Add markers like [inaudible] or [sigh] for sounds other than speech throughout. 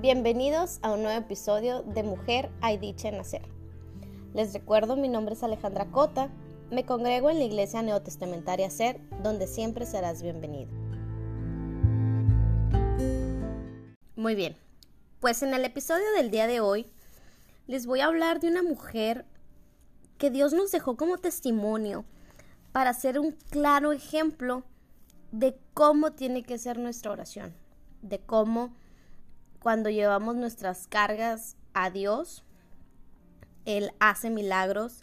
Bienvenidos a un nuevo episodio de Mujer hay dicha nacer. Les recuerdo, mi nombre es Alejandra Cota, me congrego en la Iglesia Neotestamentaria Ser, donde siempre serás bienvenido. Muy bien, pues en el episodio del día de hoy les voy a hablar de una mujer que Dios nos dejó como testimonio para ser un claro ejemplo de cómo tiene que ser nuestra oración, de cómo cuando llevamos nuestras cargas a Dios, Él hace milagros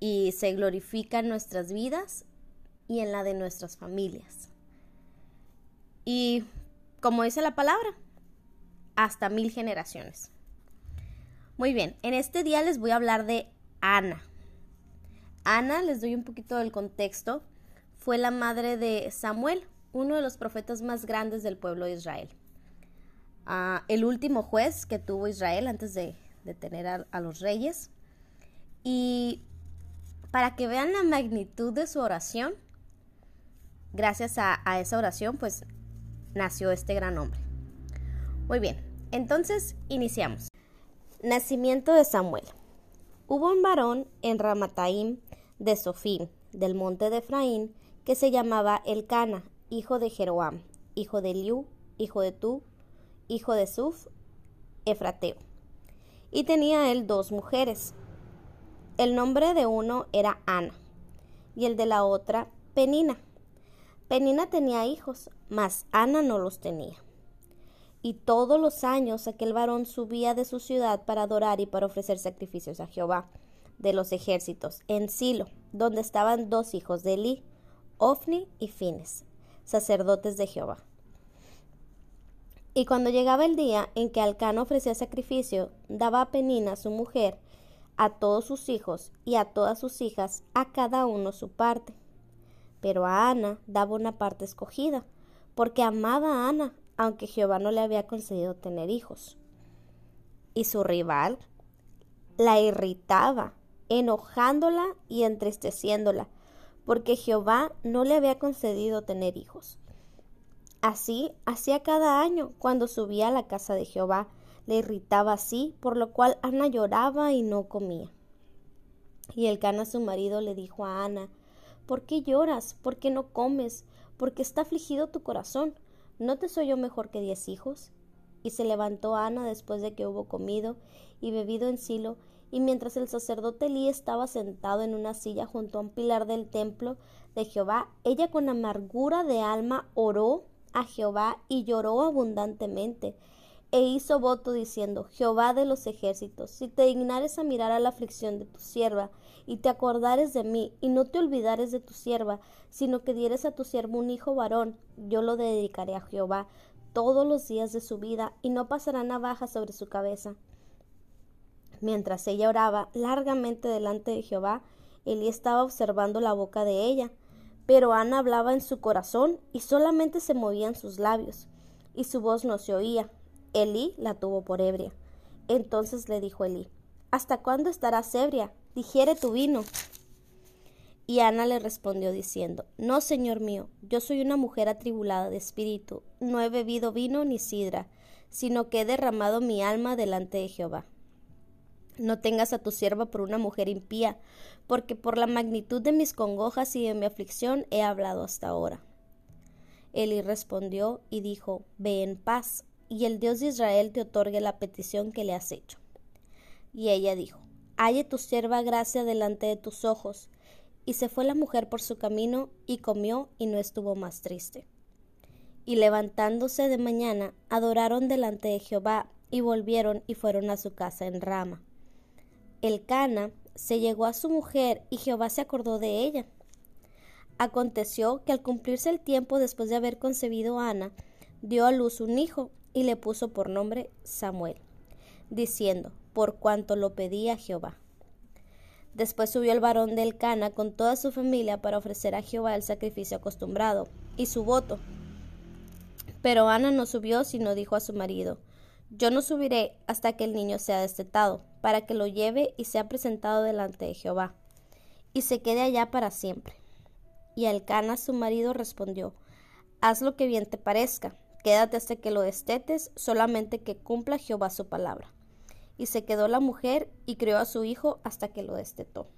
y se glorifica en nuestras vidas y en la de nuestras familias. Y como dice la palabra, hasta mil generaciones. Muy bien, en este día les voy a hablar de Ana. Ana, les doy un poquito del contexto, fue la madre de Samuel, uno de los profetas más grandes del pueblo de Israel el último juez que tuvo Israel antes de, tener a, los reyes. Y para que vean la magnitud de su oración, gracias a, esa oración, pues nació este gran hombre. Muy bien, entonces iniciamos. Nacimiento de Samuel. Hubo un varón en Ramataim de Sofín, del monte de Efraín, que se llamaba Elcana, hijo de Jeroam, hijo de Liu, hijo de Tu, hijo de Suf, Efrateo. Y tenía él dos mujeres. El nombre de uno era Ana y el de la otra Penina. Penina tenía hijos, mas Ana no los tenía. Y todos los años aquel varón subía de su ciudad para adorar y para ofrecer sacrificios a Jehová de los ejércitos en Silo, donde estaban dos hijos de Eli, Ofni y Fines, sacerdotes de Jehová. Y cuando llegaba el día en que Alcano ofrecía sacrificio, daba a Penina, su mujer, a todos sus hijos y a todas sus hijas, a cada uno su parte. Pero a Ana daba una parte escogida, porque amaba a Ana, aunque Jehová no le había concedido tener hijos. Y su rival la irritaba, enojándola y entristeciéndola, porque Jehová no le había concedido tener hijos. Así hacía cada año cuando subía a la casa de Jehová. Le irritaba así, por lo cual Ana lloraba y no comía. Y el Cana su marido le dijo a Ana, ¿Por qué lloras? ¿Por qué no comes? ¿Por qué está afligido tu corazón? ¿No te soy yo mejor que diez hijos? Y se levantó Ana después de que hubo comido y bebido en Silo, y mientras el sacerdote Elí estaba sentado en una silla junto a un pilar del templo de Jehová, ella con amargura de alma oró a Jehová y lloró abundantemente, e hizo voto diciendo, Jehová de los ejércitos, si te dignares a mirar a la aflicción de tu sierva, y te acordares de mí, y no te olvidares de tu sierva, sino que dieres a tu siervo un hijo varón, yo lo dedicaré a Jehová todos los días de su vida, y no pasará navaja sobre su cabeza. Mientras ella oraba largamente delante de Jehová, Elí estaba observando la boca de ella, pero Ana hablaba en su corazón y solamente se movían sus labios, y su voz no se oía. Elí la tuvo por ebria. Entonces le dijo Elí, ¿Hasta cuándo estarás ebria? Digiere tu vino. Y Ana le respondió diciendo, No, señor mío, yo soy una mujer atribulada de espíritu, no he bebido vino ni sidra, sino que he derramado mi alma delante de Jehová. No tengas a tu sierva por una mujer impía, porque por la magnitud de mis congojas y de mi aflicción he hablado hasta ahora. Eli respondió y dijo, Ve en paz, y el Dios de Israel te otorgue la petición que le has hecho. Y ella dijo, Halle tu sierva gracia delante de tus ojos. Y se fue la mujer por su camino, y comió, y no estuvo más triste. Y levantándose de mañana, adoraron delante de Jehová, y volvieron y fueron a su casa en Rama. El Cana se llegó a su mujer y Jehová se acordó de ella. Aconteció que al cumplirse el tiempo después de haber concebido Ana, dio a luz un hijo y le puso por nombre Samuel, diciendo, por cuanto lo pedía Jehová. Después subió el varón del Cana con toda su familia para ofrecer a Jehová el sacrificio acostumbrado y su voto. Pero Ana no subió, sino dijo a su marido, Yo no subiré hasta que el niño sea destetado para que lo lleve y sea presentado delante de Jehová, y se quede allá para siempre. Y Alcana su marido respondió, Haz lo que bien te parezca. Quédate hasta que lo destetes, solamente que cumpla Jehová su palabra. Y se quedó la mujer y crió a su hijo hasta que lo destetó.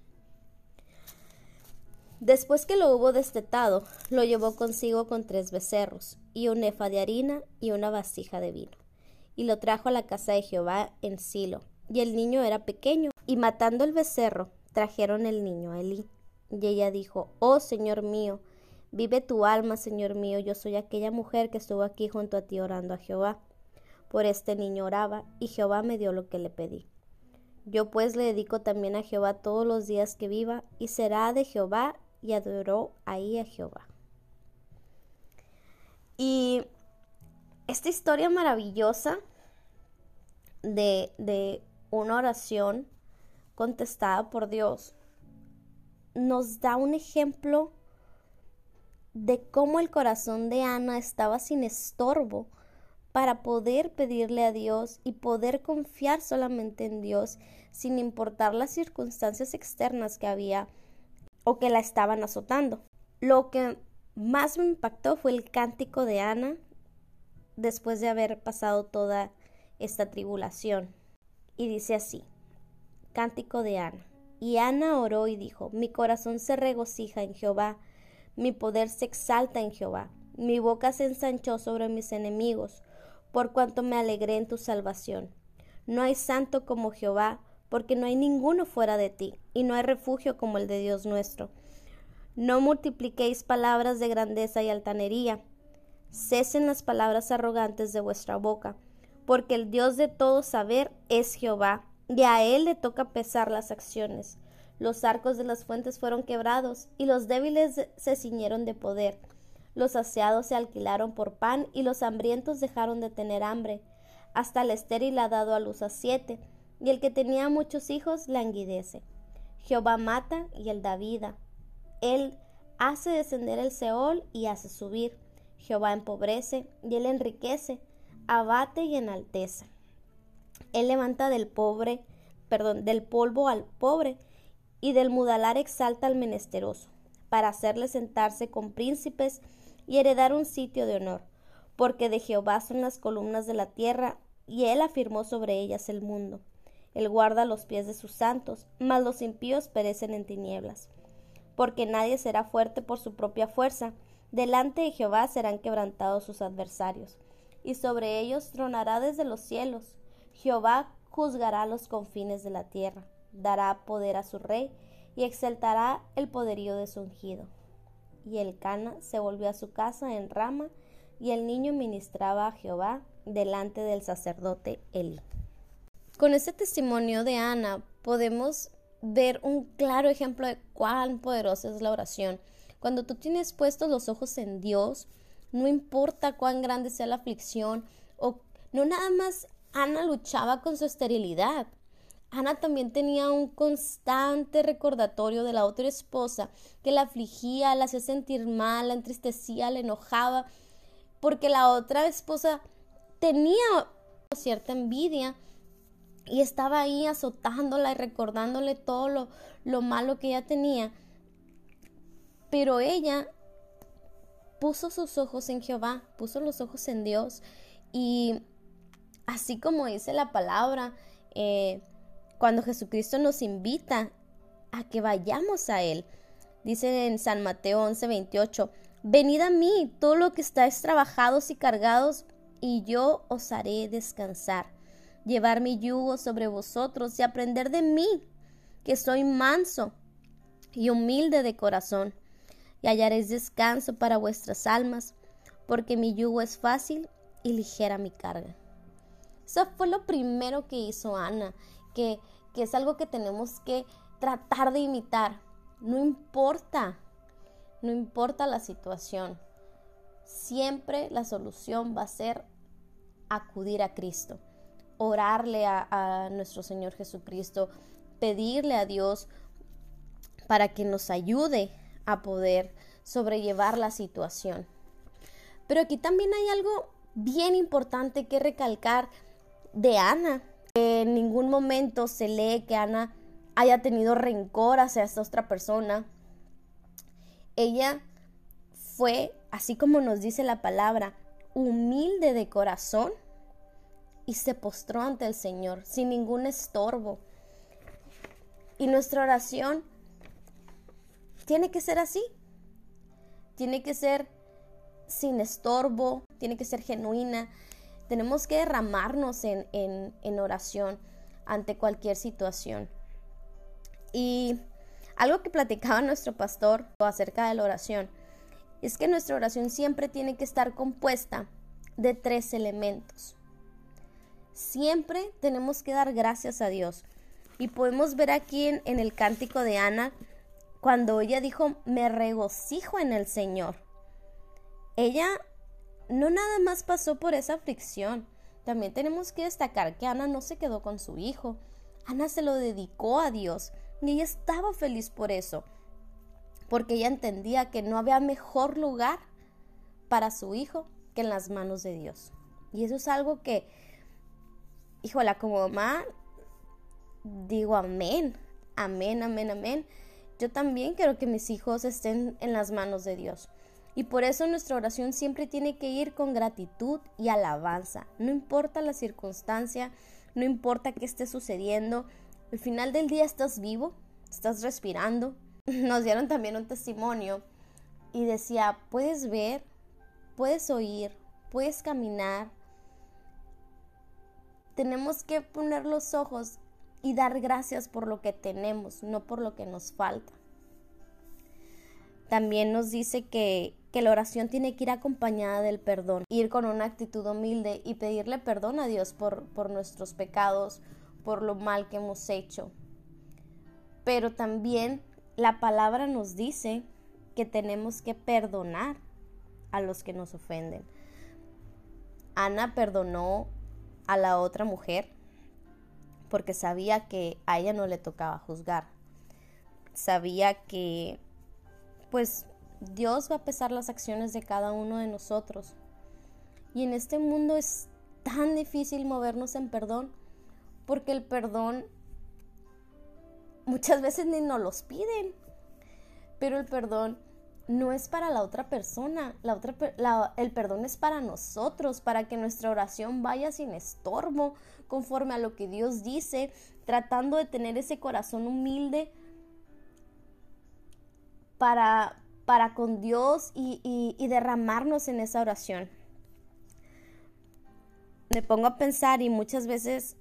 Después que lo hubo destetado, lo llevó consigo con tres becerros, y un efa de harina y una vasija de vino. Y lo trajo a la casa de Jehová en Silo. Y el niño era pequeño. Y matando el becerro, trajeron el niño a Elí. Y ella dijo, Oh Señor mío, Vive tu alma, Señor mío, yo soy aquella mujer que estuvo aquí junto a ti orando a Jehová. Por este niño oraba, y Jehová me dio lo que le pedí. Yo pues le dedico también a Jehová todos los días que viva, y será de Jehová, y adoró ahí a Jehová. Y esta historia maravillosa de, de una oración contestada por Dios nos da un ejemplo de cómo el corazón de Ana estaba sin estorbo para poder pedirle a Dios y poder confiar solamente en Dios sin importar las circunstancias externas que había o que la estaban azotando. Lo que más me impactó fue el cántico de Ana después de haber pasado toda esta tribulación. Y dice así, cántico de Ana. Y Ana oró y dijo, mi corazón se regocija en Jehová, mi poder se exalta en Jehová. Mi boca se ensanchó sobre mis enemigos, por cuanto me alegré en tu salvación. No hay santo como Jehová, porque no hay ninguno fuera de ti, y no hay refugio como el de Dios nuestro. No multipliquéis palabras de grandeza y altanería. Cesen las palabras arrogantes de vuestra boca, porque el Dios de todo saber es Jehová, y a él le toca pesar las acciones. Los arcos de las fuentes fueron quebrados, y los débiles se ciñeron de poder. Los saciados se alquilaron por pan, y los hambrientos dejaron de tener hambre. Hasta el estéril ha dado a luz a siete, y el que tenía muchos hijos languidece. Jehová mata y él da vida. Él hace descender el Seol y hace subir. Jehová empobrece y él enriquece, abate y enaltece. Él levanta del pobre, perdón, del polvo al pobre y del mudalar exalta al menesteroso, para hacerle sentarse con príncipes y heredar un sitio de honor, porque de Jehová son las columnas de la tierra, y él afirmó sobre ellas el mundo. Él guarda los pies de sus santos, mas los impíos perecen en tinieblas. Porque nadie será fuerte por su propia fuerza, delante de Jehová serán quebrantados sus adversarios, y sobre ellos tronará desde los cielos. Jehová juzgará los confines de la tierra dará poder a su rey y exaltará el poderío de su ungido. Y el Cana se volvió a su casa en Rama, y el niño ministraba a Jehová delante del sacerdote Eli. Con este testimonio de Ana podemos ver un claro ejemplo de cuán poderosa es la oración. Cuando tú tienes puestos los ojos en Dios, no importa cuán grande sea la aflicción o no nada más Ana luchaba con su esterilidad, Ana también tenía un constante recordatorio de la otra esposa que la afligía, la hacía sentir mal, la entristecía, la enojaba, porque la otra esposa tenía cierta envidia y estaba ahí azotándola y recordándole todo lo, lo malo que ella tenía. Pero ella puso sus ojos en Jehová, puso los ojos en Dios y así como dice la palabra, eh, cuando Jesucristo nos invita a que vayamos a Él. Dice en San Mateo 11:28, venid a mí, todo lo que estáis trabajados y cargados, y yo os haré descansar. Llevar mi yugo sobre vosotros y aprender de mí, que soy manso y humilde de corazón, y hallaréis descanso para vuestras almas, porque mi yugo es fácil y ligera mi carga. Eso fue lo primero que hizo Ana que, es algo que tenemos que tratar de imitar. No importa, no importa la situación. Siempre la solución va a ser acudir a Cristo, orarle a, a, nuestro Señor Jesucristo, pedirle a Dios para que nos ayude a poder sobrellevar la situación. Pero aquí también hay algo bien importante que recalcar de Ana. En ningún momento se lee que Ana haya tenido rencor hacia esta otra persona. Ella fue, así como nos dice la palabra, humilde de corazón y se postró ante el Señor sin ningún estorbo. Y nuestra oración tiene que ser así. Tiene que ser sin estorbo, tiene que ser genuina. Tenemos que derramarnos en, en oración ante cualquier situación. Y algo que platicaba nuestro pastor acerca de la oración es que nuestra oración siempre tiene que estar compuesta de tres elementos. Siempre tenemos que dar gracias a Dios. Y podemos ver aquí en, en el cántico de Ana, cuando ella dijo, me regocijo en el Señor. Ella no nada más pasó por esa aflicción. También tenemos que destacar que Ana no se quedó con su hijo. Ana se lo dedicó a Dios y ella estaba feliz por eso, porque ella entendía que no había mejor lugar para su hijo que en las manos de Dios. Y eso es algo que, híjola, como mamá, digo amén, amén, amén, amén. Yo también quiero que mis hijos estén en las manos de Dios. Y por eso nuestra oración siempre tiene que ir con gratitud y alabanza. No importa la circunstancia, no importa qué esté sucediendo, al final del día estás vivo, estás respirando. [laughs] Nos dieron también un testimonio y decía, puedes ver, puedes oír, puedes caminar. Tenemos que poner los ojos y dar gracias por lo que tenemos, no por lo que nos falta. También nos dice que, que, la oración tiene que ir acompañada del perdón, ir con una actitud humilde y pedirle perdón a Dios por, por nuestros pecados, por lo mal que hemos hecho. Pero también la palabra nos dice que tenemos que perdonar a los que nos ofenden. Ana perdonó a la otra mujer porque sabía que a ella no le tocaba juzgar. Sabía que pues Dios va a pesar las acciones de cada uno de nosotros. Y en este mundo es tan difícil movernos en perdón porque el perdón muchas veces ni nos los piden, pero el perdón no es para la otra persona, la otra, el perdón es para nosotros, para que nuestra oración vaya sin estorbo, conforme a lo que Dios dice, tratando de tener ese corazón humilde para, para con Dios y, y derramarnos en esa oración. Me pongo a pensar y muchas veces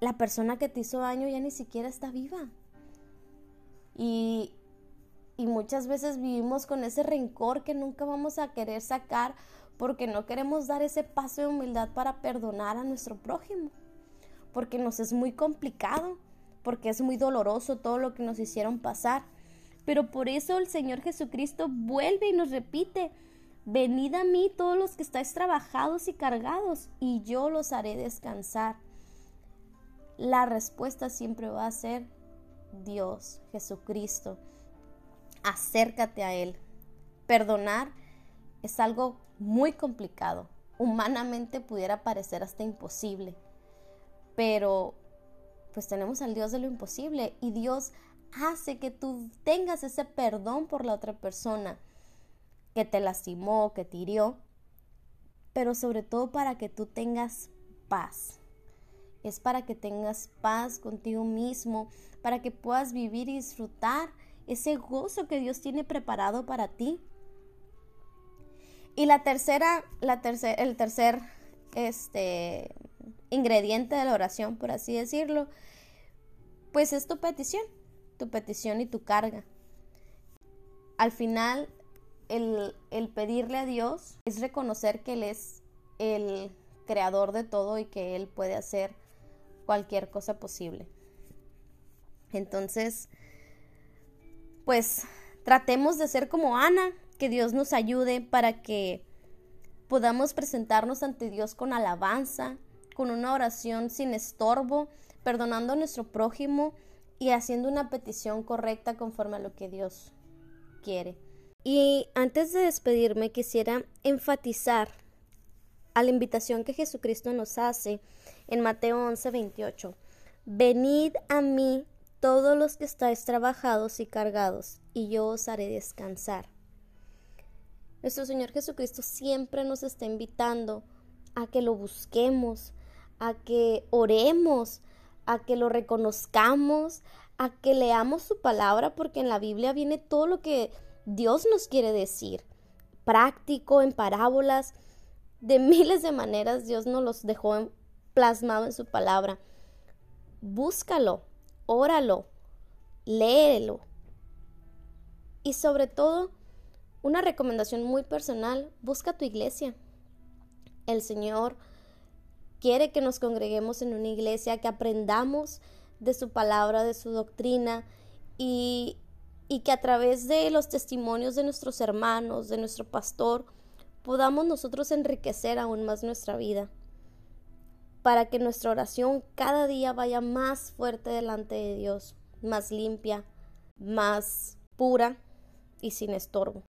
la persona que te hizo daño ya ni siquiera está viva. Y, y muchas veces vivimos con ese rencor que nunca vamos a querer sacar porque no queremos dar ese paso de humildad para perdonar a nuestro prójimo. Porque nos es muy complicado, porque es muy doloroso todo lo que nos hicieron pasar. Pero por eso el Señor Jesucristo vuelve y nos repite, venid a mí todos los que estáis trabajados y cargados, y yo los haré descansar la respuesta siempre va a ser Dios, Jesucristo. Acércate a Él. Perdonar es algo muy complicado. Humanamente pudiera parecer hasta imposible. Pero pues tenemos al Dios de lo imposible y Dios hace que tú tengas ese perdón por la otra persona que te lastimó, que te hirió, pero sobre todo para que tú tengas paz es para que tengas paz contigo mismo, para que puedas vivir y disfrutar ese gozo que Dios tiene preparado para ti. Y la tercera, la el tercer este, ingrediente de la oración, por así decirlo, pues es tu petición, tu petición y tu carga. Al final, el, el pedirle a Dios es reconocer que Él es el creador de todo y que Él puede hacer cualquier cosa posible. Entonces, pues tratemos de ser como Ana, que Dios nos ayude para que podamos presentarnos ante Dios con alabanza, con una oración sin estorbo, perdonando a nuestro prójimo y haciendo una petición correcta conforme a lo que Dios quiere. Y antes de despedirme quisiera enfatizar a la invitación que Jesucristo nos hace en Mateo 11, 28. Venid a mí todos los que estáis trabajados y cargados, y yo os haré descansar. Nuestro Señor Jesucristo siempre nos está invitando a que lo busquemos, a que oremos, a que lo reconozcamos, a que leamos su palabra, porque en la Biblia viene todo lo que Dios nos quiere decir, práctico, en parábolas, de miles de maneras Dios nos los dejó plasmado en su palabra. Búscalo, óralo, léelo. Y sobre todo, una recomendación muy personal, busca tu iglesia. El Señor quiere que nos congreguemos en una iglesia, que aprendamos de su palabra, de su doctrina y, que a través de los testimonios de nuestros hermanos, de nuestro pastor, podamos nosotros enriquecer aún más nuestra vida, para que nuestra oración cada día vaya más fuerte delante de Dios, más limpia, más pura y sin estorbo.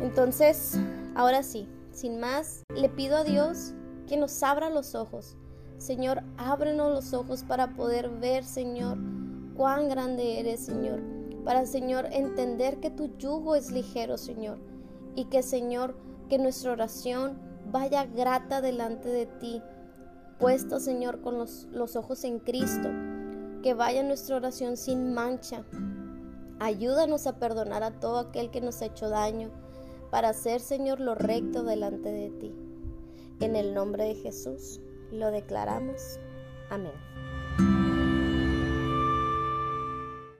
Entonces, ahora sí, sin más, le pido a Dios que nos abra los ojos. Señor, ábrenos los ojos para poder ver, Señor, cuán grande eres, Señor. Para, Señor, entender que tu yugo es ligero, Señor. Y que, Señor, que nuestra oración vaya grata delante de ti, puesta, Señor, con los, los ojos en Cristo. Que vaya nuestra oración sin mancha. Ayúdanos a perdonar a todo aquel que nos ha hecho daño para hacer, Señor, lo recto delante de ti. En el nombre de Jesús lo declaramos. Amén.